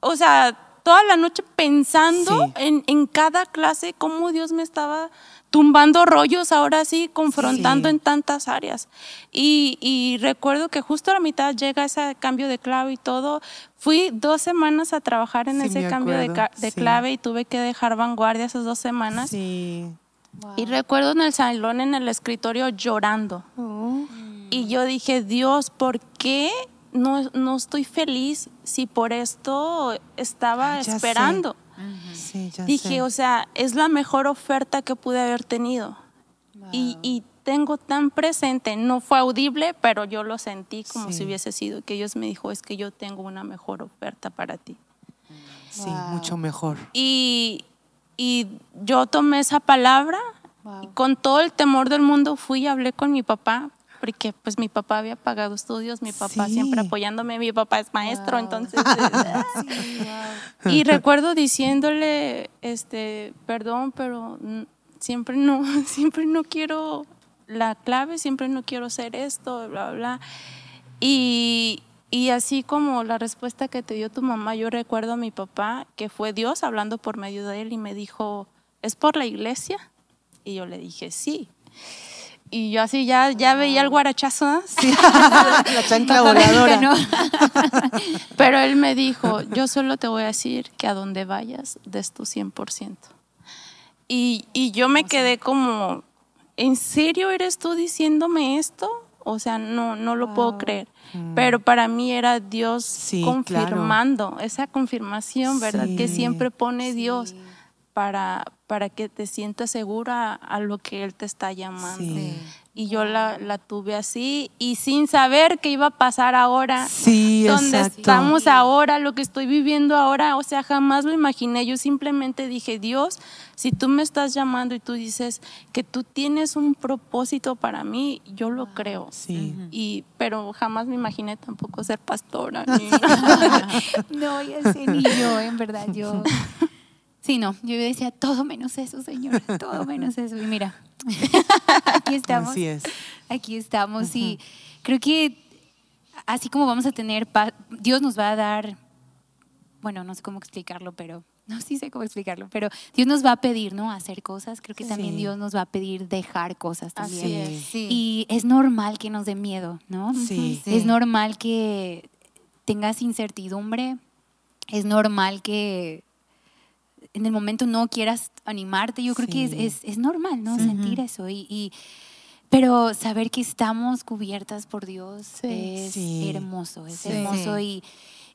O sea, toda la noche pensando en, en, cada clase cómo Dios me estaba tumbando rollos ahora sí, confrontando en tantas áreas. Y, y, recuerdo que justo a la mitad llega ese cambio de clave y todo. Fui dos semanas a trabajar en ese cambio de, de clave y tuve que dejar vanguardia esas dos semanas. Y recuerdo en el salón, en el escritorio, llorando. Oh. Y yo dije, Dios, ¿por qué no, no estoy feliz si por esto estaba esperando. Dije, o sea, es la mejor oferta que pude haber tenido. Y, y, tengo tan presente, no fue audible, pero yo lo sentí como si hubiese sido, que ellos me dijo, es que yo tengo una mejor oferta para ti. Sí, mucho mejor. Y, y, yo tomé esa palabra, y con todo el temor del mundo fui y hablé con mi papá, porque pues mi papá había pagado estudios, mi papá siempre apoyándome, mi papá es maestro, entonces... y recuerdo diciéndole, este, perdón, pero siempre no, siempre no quiero la clave, siempre no quiero hacer esto, bla, bla. Y, y así como la respuesta que te dio tu mamá, yo recuerdo a mi papá que fue Dios hablando por medio de él y me dijo, ¿es por la iglesia? Y yo le dije, sí. Y yo así ya, ya veía el guarachazo. Sí. la chancla voladora. Pero él me dijo, yo solo te voy a decir que a donde vayas des tu 100%. Y, y yo me quedé como, ¿en serio eres tú diciéndome esto? O sea, no, no lo puedo creer. Mm. Pero para mí era Dios confirmando, esa confirmación, ¿verdad? Que siempre pone Dios para, para que te sientas segura a lo que Él te está llamando. Y yo la, la, tuve así y sin saber qué iba a pasar ahora, sí, donde estamos ahora, lo que estoy viviendo ahora, o sea, jamás lo imaginé. Yo simplemente dije, Dios, si tú me estás llamando y tú dices que tú tienes un propósito para mí, yo lo creo. Sí. Y, pero jamás me imaginé tampoco ser pastora. no, ya sé, ni yo, en verdad, yo Sí, no, yo decía todo menos eso, Señor, todo menos eso. Y mira, aquí estamos. Así es. Aquí estamos y creo que así como vamos a tener Dios nos va a dar, bueno, no sé cómo explicarlo, pero no sí sé cómo explicarlo, pero Dios nos va a pedir, ¿no? Hacer cosas. Creo que también Dios nos va a pedir dejar cosas también. Así es. Y es normal que nos dé miedo, ¿no? Sí. Es normal que tengas incertidumbre. Es normal que en el momento no quieras animarte, yo creo que es, es, normal, ¿no? Sentir eso. Y, pero saber que estamos cubiertas por Dios es hermoso, es hermoso. Y,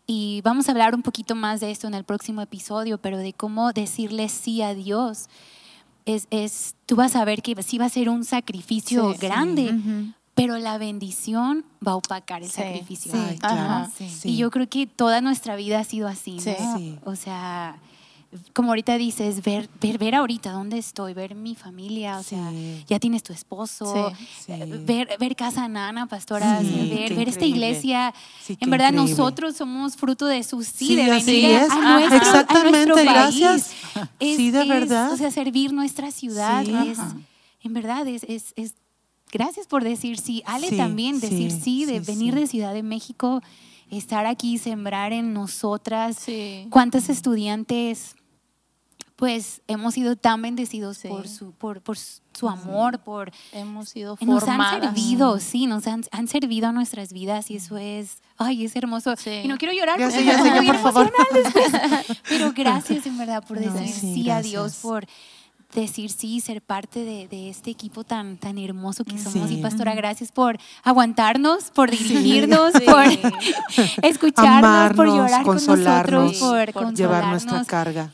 y vamos a hablar un poquito más de esto en el próximo episodio, pero de cómo decirle sí a Dios. Es, es, tú vas a ver que sí va a ser un sacrificio grande, pero la bendición va a opacar el sacrificio. Y yo creo que toda nuestra vida ha sido así, ¿no? O sea, como ahorita dices, ver, ver, ver ahorita dónde estoy, ver mi familia, o sea, ya tienes tu esposo, eh, Ver, ver Casa Nana, pastoras, ver, ver esta iglesia. en verdad, nosotros somos fruto de su sí, de venir a, nuestro, Exactamente, gracias. sí, de verdad. o sea, servir nuestra ciudad es, en verdad, es, es, es, gracias por decir sí. Ale también, decir sí, de venir de Ciudad de México estar aquí, sembrar en nosotras. ¿Cuántos estudiantes pues hemos sido tan bendecidos por su por, por su amor, por hemos sido nos han servido, sí, nos han, han, servido a nuestras vidas y eso es, ay, es hermoso. Y no quiero llorar, porque ya sé, por favor. pero gracias en verdad por decir sí, a Dios, por decir sí, ser parte de, de, este equipo tan, tan hermoso que somos. Y pastora, gracias por aguantarnos, por dirigirnos, por escucharnos, por llorar con nosotros, por llevar nuestra carga.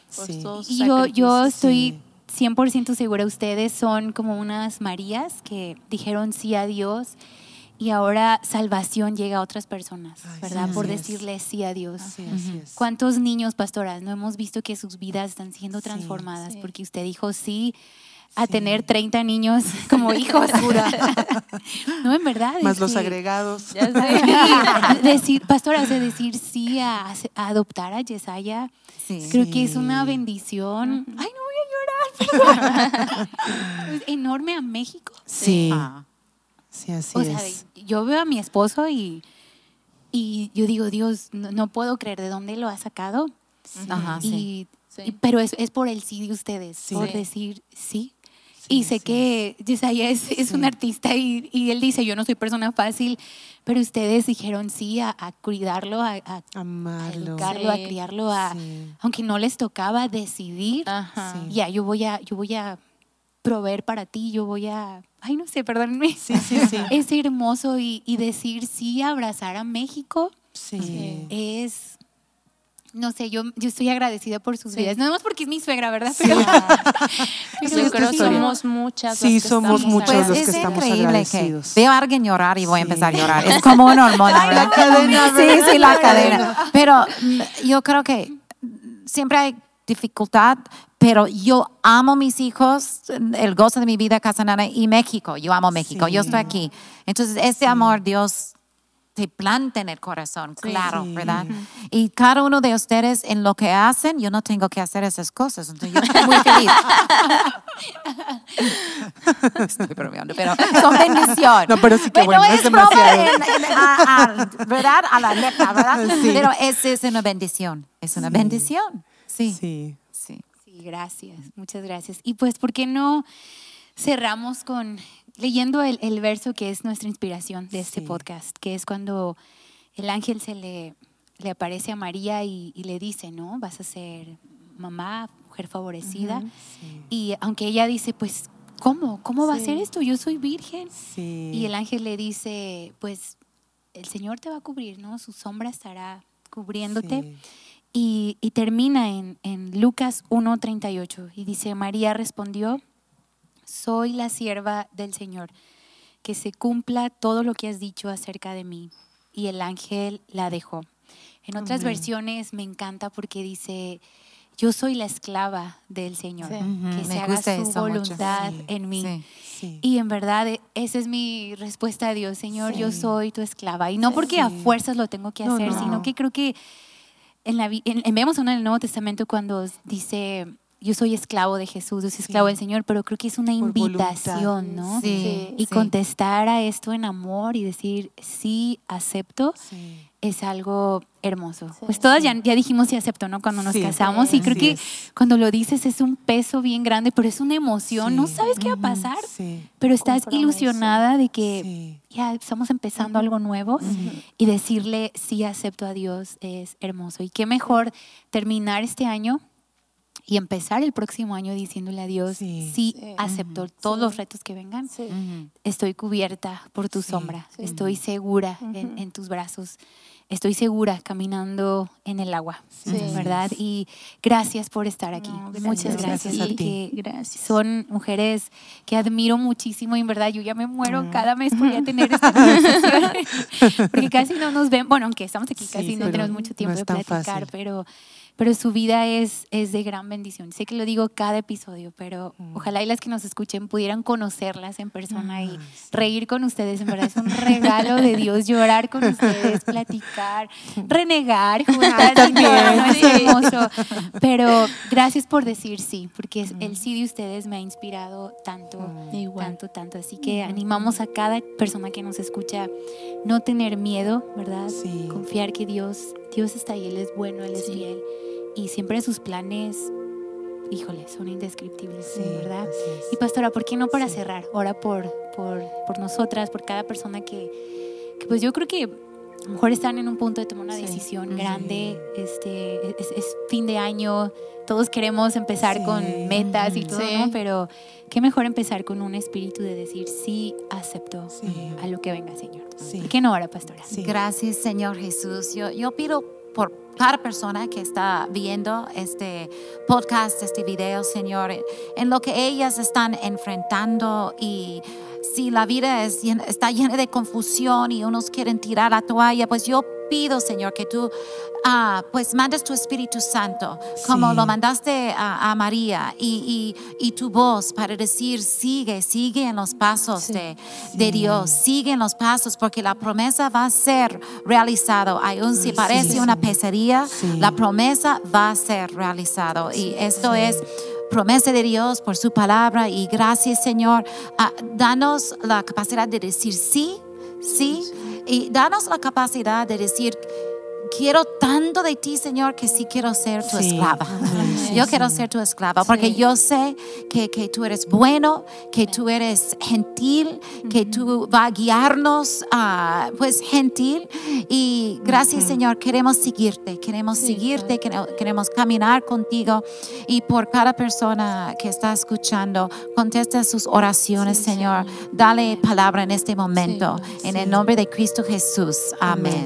Y yo, yo estoy 100% segura, ustedes son como unas Marías que dijeron sí a Dios y ahora salvación llega a otras personas, ¿verdad? Por decirle sí a Dios. ¿Cuántos niños, pastoras, no hemos visto que sus vidas están siendo transformadas porque usted dijo sí a tener 30 niños como hijos? no, en verdad. Más los agregados. decir, pastoras, de decir sí a, adoptar a Yesaya, creo que es una bendición. Ay, no voy a llorar, enorme a México. Sí. Ah. Sí, así o sea, yo veo a mi esposo y, y yo digo, Dios, no, puedo creer de dónde lo ha sacado. Ajá, y, pero es, es, por el sí de ustedes, por decir sí. y sé que Yesaya es, es un artista y, y, él dice, yo no soy persona fácil, pero ustedes dijeron sí a, a cuidarlo, a, a amarlo, a, a criarlo, a, aunque no les tocaba decidir, ya yo voy a, yo voy a proveer para ti, yo voy a, ay, no sé, perdónenme. Sí, sí, sí. Es hermoso y, y decir sí, abrazar a México. Sí. Es no sé, yo, yo estoy agradecida por sus vidas. No más porque es mi suegra, ¿verdad? Pero, yo creo que somos muchas. Sí, somos muchos los que estamos agradecidos. veo a alguien llorar y voy a empezar a llorar. Es como una hormona, ¿verdad? La cadena. Sí, sí, la cadena. Pero mm, yo creo que siempre hay dificultad, pero yo amo mis hijos, el gozo de mi vida, Casa Nana y México. Yo amo México, yo estoy aquí. Entonces, ese amor Dios te planta en el corazón, claro, ¿verdad? Y cada uno de ustedes en lo que hacen, yo no tengo que hacer esas cosas, entonces yo estoy muy feliz. estoy bromeando, pero son bendición. No, pero sí que bueno, es, es demasiado. a, ¿verdad? A la neta, ¿verdad? Pero es, es una bendición, es una bendición. Sí. Sí. Sí. Sí, gracias, muchas gracias. Y pues, ¿por qué no cerramos con leyendo el, verso que es nuestra inspiración de este podcast, que es cuando el ángel se le, le aparece a María y, le dice, ¿no? Vas a ser mamá, mujer favorecida. Y aunque ella dice, pues, ¿cómo? ¿Cómo va a ser esto? Yo soy virgen. Y el ángel le dice, pues, el Señor te va a cubrir, ¿no? Su sombra estará cubriéndote. Y, y, termina en, en Lucas 1.38 y dice, María respondió, soy la sierva del Señor, que se cumpla todo lo que has dicho acerca de mí. Y el ángel la dejó. En otras versiones me encanta porque dice, yo soy la esclava del Señor, que se haga su voluntad en mí. Y en verdad, esa es mi respuesta a Dios, Señor, yo soy tu esclava. Y no porque a fuerzas lo tengo que hacer, sino que creo que en la, en, vemos en el Nuevo Testamento cuando dice, yo soy esclavo de Jesús, yo soy esclavo del Señor, pero creo que es una invitación, ¿no? Sí, y contestar a esto en amor y decir, sí, acepto, es algo hermoso. Pues todas ya, ya, dijimos sí acepto, ¿no? Cuando nos casamos y creo que cuando lo dices es un peso bien grande, pero es una emoción, no sabes qué va a pasar, pero estás ilusionada de que ya estamos empezando algo nuevo y decirle sí acepto a Dios es hermoso. Y qué mejor terminar este año y empezar el próximo año diciéndole a Dios, sí, acepto todos los retos que vengan, estoy cubierta por tu sombra, estoy segura en, tus brazos, estoy segura caminando en el agua, ¿verdad? Y gracias por estar aquí, muchas gracias. y Que gracias. Son mujeres que admiro muchísimo y en verdad yo ya me muero cada mes por ya tener esta conversación, porque casi no nos ven, bueno, aunque estamos aquí casi no tenemos mucho tiempo de platicar, pero pero su vida es, es de gran bendición. Sé que lo digo cada episodio, pero mm. ojalá y las que nos escuchen pudieran conocerlas en persona y ah, reír con ustedes. En verdad es un regalo de Dios llorar con ustedes, platicar, renegar, jugar, es hermoso. Pero gracias por decir sí, porque el sí de ustedes me ha inspirado tanto, mm. tanto, tanto. Así que animamos a cada persona que nos escucha no tener miedo, ¿verdad? Confiar que Dios, Dios está ahí, Él es bueno, Él es fiel y siempre sus planes, híjole, son indescriptibles, ¿verdad? Y pastora, ¿por qué no para cerrar? Ora por, por, por, nosotras, por cada persona que, que, pues yo creo que a lo mejor están en un punto de tomar una decisión grande, este, es, fin de año, todos queremos empezar con metas y todo, ¿no? Pero qué mejor empezar con un espíritu de decir, sí, acepto a lo que venga, Señor. ¿Por qué no ahora, pastora? Gracias, Señor Jesús. Yo, yo pido por cada persona que está viendo este podcast, este video, Señor, en lo que ellas están enfrentando y si la vida es, está llena de confusión y unos quieren tirar la toalla, pues yo pido, Señor, que tú ah, pues mandes tu Espíritu Santo, como lo mandaste a, María, y, tu voz para decir, sigue, sigue en los pasos de, Dios, sigue en los pasos, porque la promesa va a ser realizado. Aún si parece una pesadilla, la promesa va a ser realizado. Y esto es promesa de Dios por su palabra y gracias Señor. Ah, danos la capacidad de decir sí, sí y danos la capacidad de decir, quiero tanto de ti, Señor, que sí quiero ser tu esclava. yo quiero ser tu esclava porque yo sé que, que, tú eres bueno, que tú eres gentil, que tú vas a guiarnos, uh, pues gentil. Y gracias, Señor, queremos seguirte, queremos seguirte, queremos caminar contigo. Y por cada persona que está escuchando, contesta sus oraciones, Señor. Dale palabra en este momento. En el nombre de Cristo Jesús. Amén.